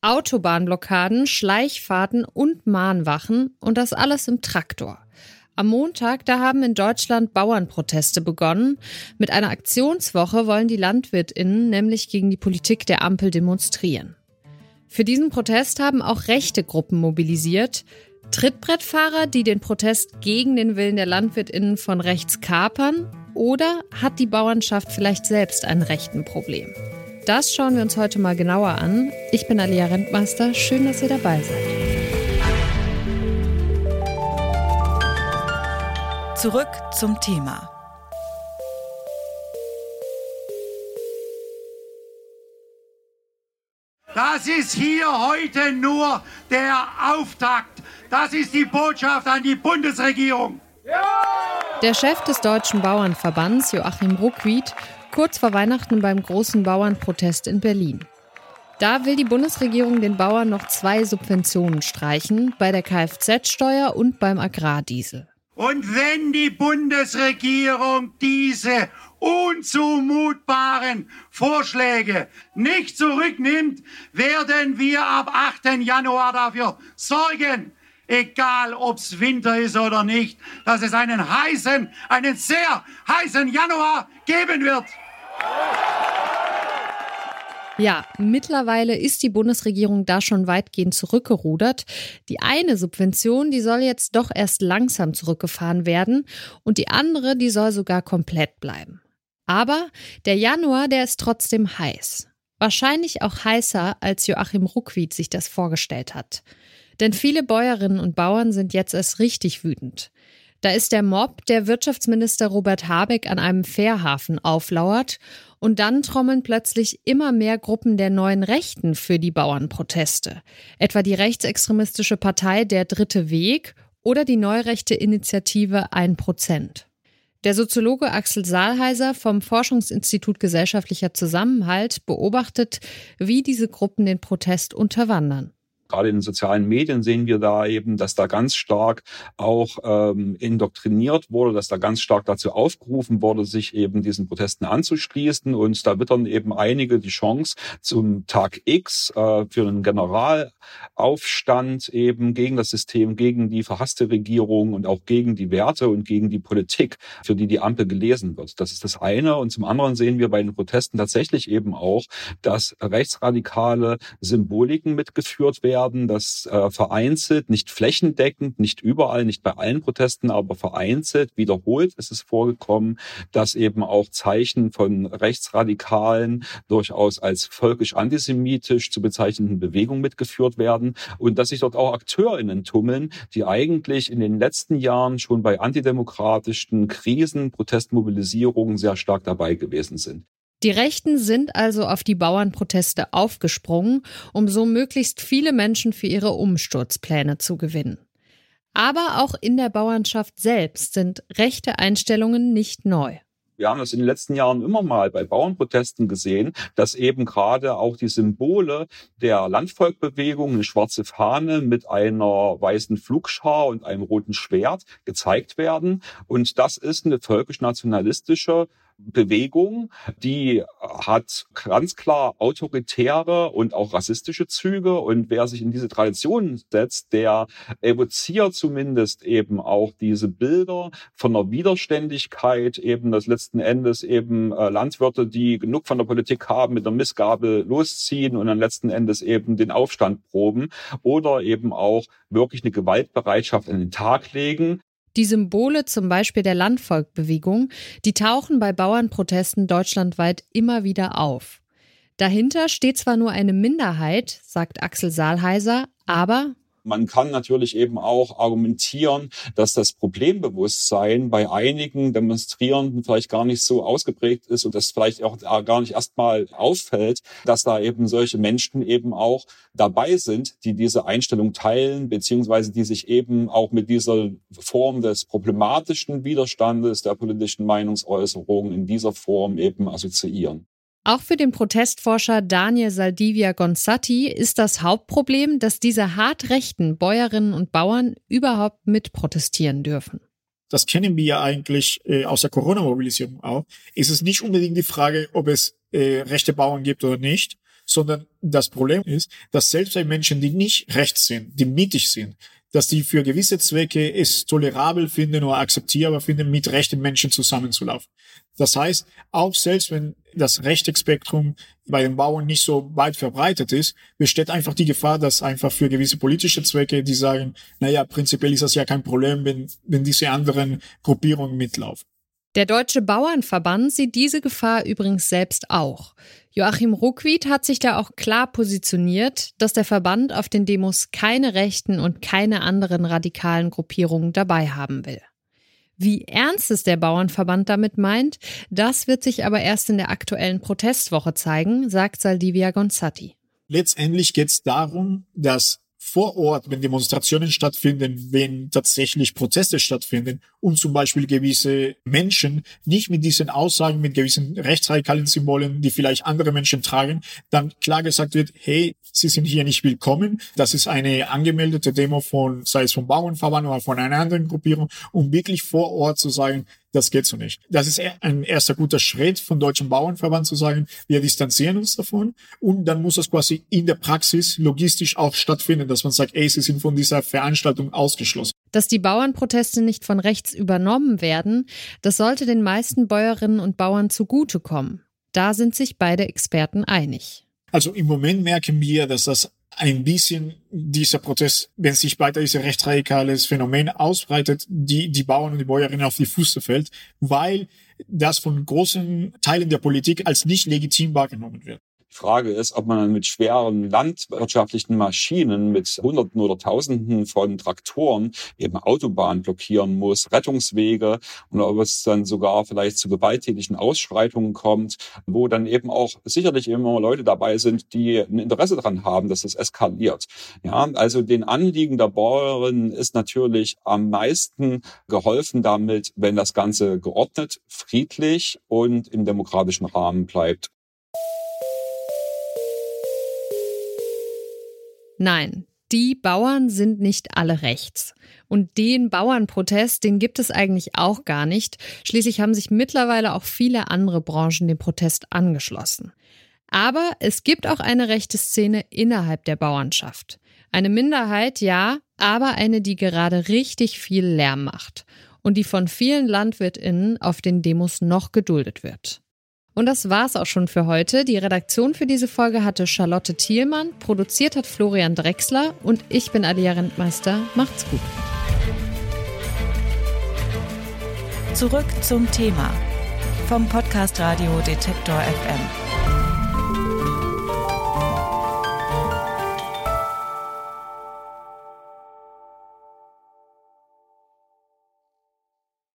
Autobahnblockaden, Schleichfahrten und Mahnwachen und das alles im Traktor. Am Montag, da haben in Deutschland Bauernproteste begonnen. Mit einer Aktionswoche wollen die Landwirtinnen nämlich gegen die Politik der Ampel demonstrieren. Für diesen Protest haben auch rechte Gruppen mobilisiert. Trittbrettfahrer, die den Protest gegen den Willen der Landwirtinnen von rechts kapern? Oder hat die Bauernschaft vielleicht selbst ein rechten Problem? Das schauen wir uns heute mal genauer an. Ich bin Alia Rentmeister. Schön, dass ihr dabei seid. Zurück zum Thema. Das ist hier heute nur der Auftakt. Das ist die Botschaft an die Bundesregierung. Der Chef des Deutschen Bauernverbands, Joachim Ruckwied, kurz vor Weihnachten beim großen Bauernprotest in Berlin. Da will die Bundesregierung den Bauern noch zwei Subventionen streichen, bei der Kfz-Steuer und beim Agrardiesel. Und wenn die Bundesregierung diese unzumutbaren Vorschläge nicht zurücknimmt, werden wir ab 8. Januar dafür sorgen, egal ob's Winter ist oder nicht, dass es einen heißen, einen sehr heißen Januar geben wird. Ja, mittlerweile ist die Bundesregierung da schon weitgehend zurückgerudert. Die eine Subvention, die soll jetzt doch erst langsam zurückgefahren werden und die andere, die soll sogar komplett bleiben. Aber der Januar, der ist trotzdem heiß. Wahrscheinlich auch heißer, als Joachim Ruckwied sich das vorgestellt hat. Denn viele Bäuerinnen und Bauern sind jetzt erst richtig wütend. Da ist der Mob, der Wirtschaftsminister Robert Habeck an einem Fährhafen auflauert und dann trommeln plötzlich immer mehr Gruppen der neuen Rechten für die Bauernproteste. Etwa die rechtsextremistische Partei Der Dritte Weg oder die neurechte Initiative 1%. Der Soziologe Axel Saalheiser vom Forschungsinstitut Gesellschaftlicher Zusammenhalt beobachtet, wie diese Gruppen den Protest unterwandern. Gerade in den sozialen Medien sehen wir da eben, dass da ganz stark auch ähm, indoktriniert wurde, dass da ganz stark dazu aufgerufen wurde, sich eben diesen Protesten anzuschließen. Und da wittern eben einige die Chance zum Tag X äh, für einen Generalaufstand eben gegen das System, gegen die verhasste Regierung und auch gegen die Werte und gegen die Politik, für die die Ampel gelesen wird. Das ist das eine. Und zum anderen sehen wir bei den Protesten tatsächlich eben auch, dass rechtsradikale Symboliken mitgeführt werden werden, dass äh, vereinzelt, nicht flächendeckend, nicht überall, nicht bei allen Protesten, aber vereinzelt, wiederholt ist es vorgekommen, dass eben auch Zeichen von Rechtsradikalen durchaus als völkisch antisemitisch zu bezeichnenden Bewegungen mitgeführt werden und dass sich dort auch AkteurInnen tummeln, die eigentlich in den letzten Jahren schon bei antidemokratischen Krisen, Protestmobilisierungen sehr stark dabei gewesen sind. Die Rechten sind also auf die Bauernproteste aufgesprungen, um so möglichst viele Menschen für ihre Umsturzpläne zu gewinnen. Aber auch in der Bauernschaft selbst sind rechte Einstellungen nicht neu. Wir haben das in den letzten Jahren immer mal bei Bauernprotesten gesehen, dass eben gerade auch die Symbole der Landvolkbewegung, eine schwarze Fahne mit einer weißen Flugschar und einem roten Schwert gezeigt werden. Und das ist eine völkisch-nationalistische Bewegung, die hat ganz klar autoritäre und auch rassistische Züge. Und wer sich in diese Tradition setzt, der evoziert zumindest eben auch diese Bilder von einer Widerständigkeit, eben das letzten Endes eben äh, Landwirte, die genug von der Politik haben, mit der Missgabe losziehen und dann letzten Endes eben den Aufstand proben oder eben auch wirklich eine Gewaltbereitschaft an den Tag legen, die Symbole zum Beispiel der Landvolkbewegung, die tauchen bei Bauernprotesten deutschlandweit immer wieder auf. Dahinter steht zwar nur eine Minderheit, sagt Axel Saalheiser, aber man kann natürlich eben auch argumentieren, dass das Problembewusstsein bei einigen Demonstrierenden vielleicht gar nicht so ausgeprägt ist und das vielleicht auch gar nicht erstmal auffällt, dass da eben solche Menschen eben auch dabei sind, die diese Einstellung teilen, beziehungsweise die sich eben auch mit dieser Form des problematischen Widerstandes der politischen Meinungsäußerung in dieser Form eben assoziieren. Auch für den Protestforscher Daniel Saldivia Gonzatti ist das Hauptproblem, dass diese hart rechten Bäuerinnen und Bauern überhaupt mitprotestieren dürfen. Das kennen wir ja eigentlich äh, aus der Corona-Mobilisierung auch. Ist es nicht unbedingt die Frage, ob es äh, rechte Bauern gibt oder nicht, sondern das Problem ist, dass selbst bei Menschen, die nicht rechts sind, die mittig sind, dass die für gewisse Zwecke es tolerabel finden oder akzeptierbar finden, mit rechten Menschen zusammenzulaufen. Das heißt, auch selbst wenn das rechte Spektrum bei den Bauern nicht so weit verbreitet ist, besteht einfach die Gefahr, dass einfach für gewisse politische Zwecke, die sagen, naja, prinzipiell ist das ja kein Problem, wenn, wenn diese anderen Gruppierungen mitlaufen. Der Deutsche Bauernverband sieht diese Gefahr übrigens selbst auch. Joachim Ruckwied hat sich da auch klar positioniert, dass der Verband auf den Demos keine rechten und keine anderen radikalen Gruppierungen dabei haben will. Wie ernst es der Bauernverband damit meint, das wird sich aber erst in der aktuellen Protestwoche zeigen, sagt Saldivia Gonzatti. Letztendlich geht es darum, dass vor Ort, wenn Demonstrationen stattfinden, wenn tatsächlich Proteste stattfinden und zum Beispiel gewisse Menschen nicht mit diesen Aussagen, mit gewissen rechtsradikalen Symbolen, die vielleicht andere Menschen tragen, dann klar gesagt wird, hey, Sie sind hier nicht willkommen. Das ist eine angemeldete Demo von, sei es vom Bauernverband oder von einer anderen Gruppierung, um wirklich vor Ort zu sagen, das geht so nicht. Das ist ein erster guter Schritt vom Deutschen Bauernverband zu sagen, wir distanzieren uns davon. Und dann muss das quasi in der Praxis logistisch auch stattfinden, dass man sagt, ey, sie sind von dieser Veranstaltung ausgeschlossen. Dass die Bauernproteste nicht von rechts übernommen werden, das sollte den meisten Bäuerinnen und Bauern zugutekommen. Da sind sich beide Experten einig. Also im Moment merken wir, dass das ein bisschen dieser Protest, wenn sich weiter dieses rechtsradikales Phänomen ausbreitet, die, die Bauern und die Bäuerinnen auf die Füße fällt, weil das von großen Teilen der Politik als nicht legitim wahrgenommen wird. Die Frage ist, ob man mit schweren landwirtschaftlichen Maschinen, mit Hunderten oder Tausenden von Traktoren eben Autobahnen blockieren muss, Rettungswege und ob es dann sogar vielleicht zu gewalttätigen Ausschreitungen kommt, wo dann eben auch sicherlich immer Leute dabei sind, die ein Interesse daran haben, dass das eskaliert. Ja, also den Anliegen der Bäuerinnen ist natürlich am meisten geholfen damit, wenn das Ganze geordnet, friedlich und im demokratischen Rahmen bleibt. Nein, die Bauern sind nicht alle rechts. Und den Bauernprotest, den gibt es eigentlich auch gar nicht. Schließlich haben sich mittlerweile auch viele andere Branchen dem Protest angeschlossen. Aber es gibt auch eine rechte Szene innerhalb der Bauernschaft. Eine Minderheit, ja, aber eine, die gerade richtig viel Lärm macht und die von vielen Landwirtinnen auf den Demos noch geduldet wird. Und das war's auch schon für heute. Die Redaktion für diese Folge hatte Charlotte Thielmann, produziert hat Florian Drexler und ich bin Alia Rentmeister. Macht's gut. Zurück zum Thema vom Podcast Radio Detektor FM.